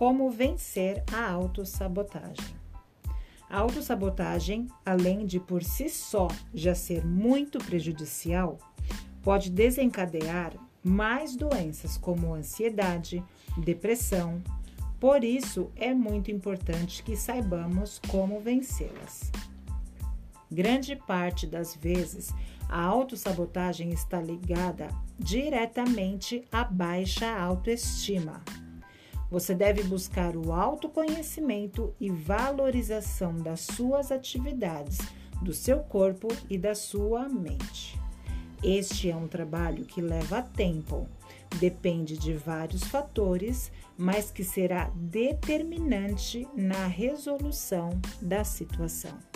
como vencer a autossabotagem. A autossabotagem, além de por si só já ser muito prejudicial, pode desencadear mais doenças como ansiedade, depressão. Por isso, é muito importante que saibamos como vencê-las. Grande parte das vezes, a autossabotagem está ligada diretamente à baixa autoestima. Você deve buscar o autoconhecimento e valorização das suas atividades, do seu corpo e da sua mente. Este é um trabalho que leva tempo, depende de vários fatores, mas que será determinante na resolução da situação.